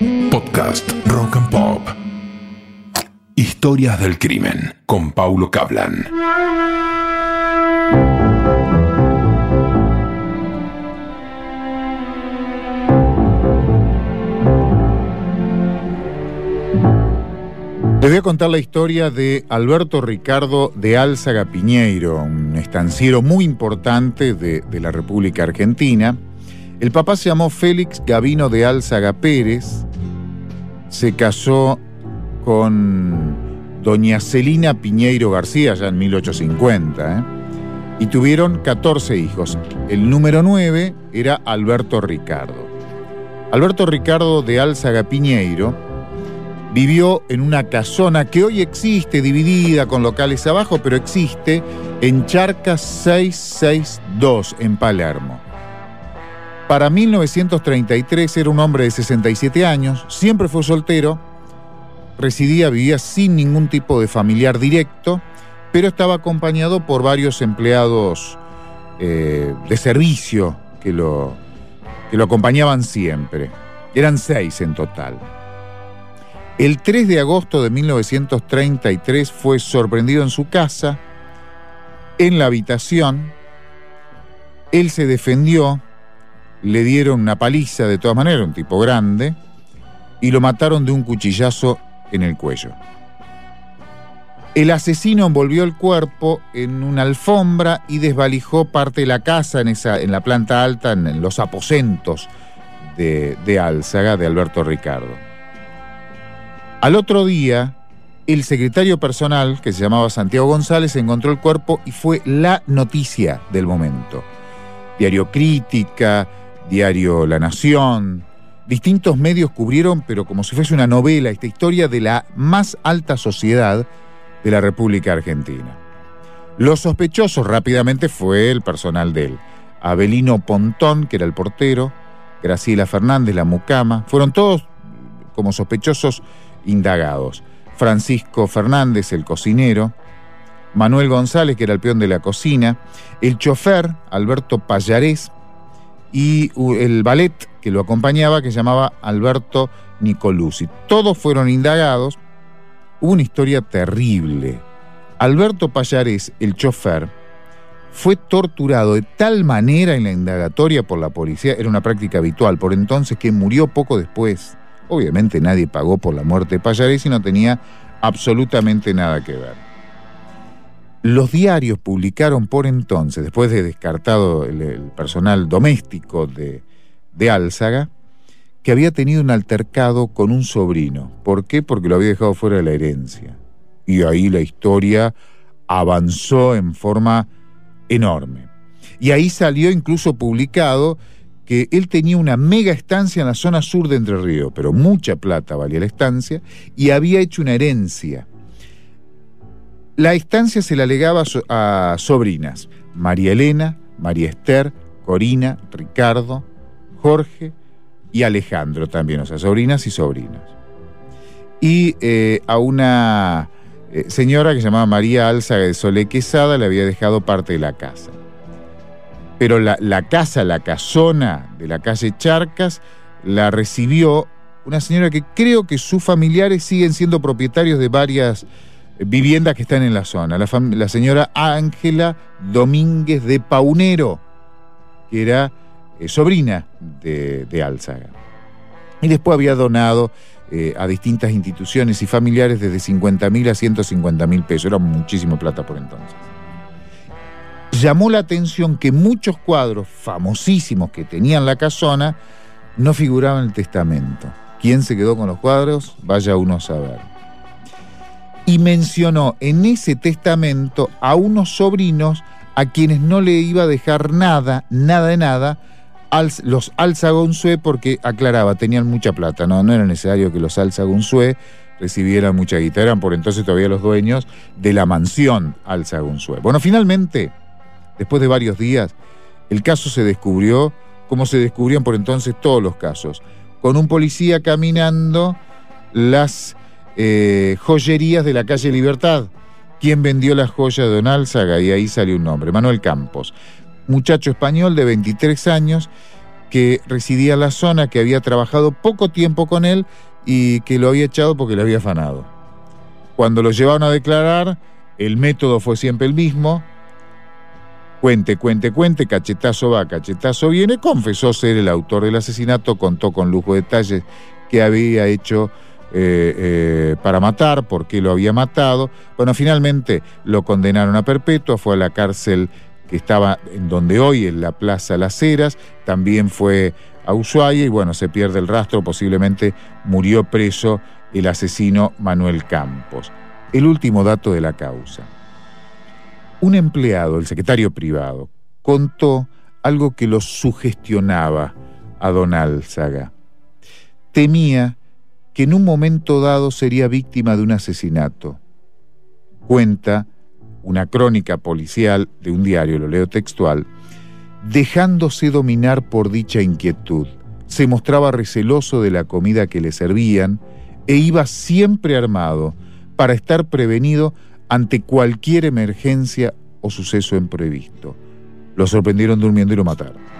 Podcast Rock and Pop. Historias del crimen con Paulo Cablan. Les voy a contar la historia de Alberto Ricardo de Álzaga Piñeiro, un estanciero muy importante de, de la República Argentina. El papá se llamó Félix Gavino de Álzaga Pérez, se casó con doña Celina Piñeiro García ya en 1850, ¿eh? y tuvieron 14 hijos. El número 9 era Alberto Ricardo. Alberto Ricardo de Álzaga Piñeiro vivió en una casona que hoy existe, dividida con locales abajo, pero existe en Charca 662 en Palermo. Para 1933 era un hombre de 67 años, siempre fue soltero, residía, vivía sin ningún tipo de familiar directo, pero estaba acompañado por varios empleados eh, de servicio que lo, que lo acompañaban siempre. Eran seis en total. El 3 de agosto de 1933 fue sorprendido en su casa, en la habitación. Él se defendió, le dieron una paliza de todas maneras, un tipo grande, y lo mataron de un cuchillazo en el cuello. El asesino envolvió el cuerpo en una alfombra y desvalijó parte de la casa en, esa, en la planta alta, en los aposentos de, de Álzaga, de Alberto Ricardo. Al otro día, el secretario personal, que se llamaba Santiago González, encontró el cuerpo y fue la noticia del momento. Diario Crítica, Diario La Nación, distintos medios cubrieron, pero como si fuese una novela, esta historia de la más alta sociedad de la República Argentina. Los sospechosos rápidamente fue el personal de él. Abelino Pontón, que era el portero, Graciela Fernández, la mucama, fueron todos como sospechosos indagados. Francisco Fernández, el cocinero, Manuel González, que era el peón de la cocina, el chofer, Alberto Payarés, y el ballet que lo acompañaba, que se llamaba Alberto Nicolucci. Todos fueron indagados. Hubo una historia terrible. Alberto Payarés, el chofer, fue torturado de tal manera en la indagatoria por la policía, era una práctica habitual por entonces, que murió poco después. Obviamente nadie pagó por la muerte de Payarés y no tenía absolutamente nada que ver. Los diarios publicaron por entonces, después de descartado el, personal doméstico de, de Álzaga, que había tenido un altercado con un sobrino. ¿Por qué? Porque lo había dejado fuera de la herencia. Y ahí la historia avanzó en forma enorme. Y ahí salió incluso publicado que él tenía una mega estancia en la zona sur de Entre Ríos, pero mucha plata valía la estancia, y había hecho una herencia. La estancia se la legaba a sobrinas, María Elena, María Esther, Corina, Ricardo, Jorge y Alejandro también, o sea, sobrinas y sobrinos. Y eh, a una eh, señora que se llamaba María Álzaga de Sole Quesada le había dejado parte de la casa pero la, casa, la casona de la calle Charcas, la recibió una señora que creo que sus familiares siguen siendo propietarios de varias viviendas que están en la zona. La, señora Ángela Domínguez de Paunero, que era eh, sobrina de, Álzaga. Y después había donado eh, a distintas instituciones y familiares desde 50 mil a 150 mil pesos. Era muchísimo plata por entonces llamó la atención que muchos cuadros famosísimos que tenían la casona no figuraban en el testamento. ¿Quién se quedó con los cuadros? Vaya uno a saber. Y mencionó en ese testamento a unos sobrinos a quienes no le iba a dejar nada, nada de nada, los Alzagonzue porque aclaraba, tenían mucha plata, no, no era necesario que los Alzagonzue recibieran mucha guita, eran por entonces todavía los dueños de la mansión Alzagonzue. Bueno, finalmente Después de varios días, el caso se descubrió como se descubrían por entonces todos los casos, con un policía caminando las eh, joyerías de la calle Libertad. ¿Quién vendió las joyas de Don Álzaga? Y ahí salió un nombre, Manuel Campos. Muchacho español de 23 años que residía en la zona, que había trabajado poco tiempo con él y que lo había echado porque le había afanado. Cuando lo llevaron a declarar, el método fue siempre el mismo. Cuente, cuente, cuente, cachetazo va, cachetazo viene. Confesó ser el autor del asesinato, contó con lujo de detalles que había hecho eh, eh, para matar, por qué lo había matado. Bueno, finalmente lo condenaron a perpetua, fue a la cárcel que estaba en donde hoy, en la Plaza Las Heras, también fue a Ushuaia y bueno, se pierde el rastro, posiblemente murió preso el asesino Manuel Campos. El último dato de la causa. Un empleado, el secretario privado, contó algo que lo sugestionaba a Don Álzaga. Temía que en un momento dado sería víctima de un asesinato. Cuenta una crónica policial de un diario, lo leo textual, dejándose dominar por dicha inquietud. Se mostraba receloso de la comida que le servían e iba siempre armado para estar prevenido ante cualquier emergencia o suceso imprevisto. Lo sorprendieron durmiendo y lo mataron.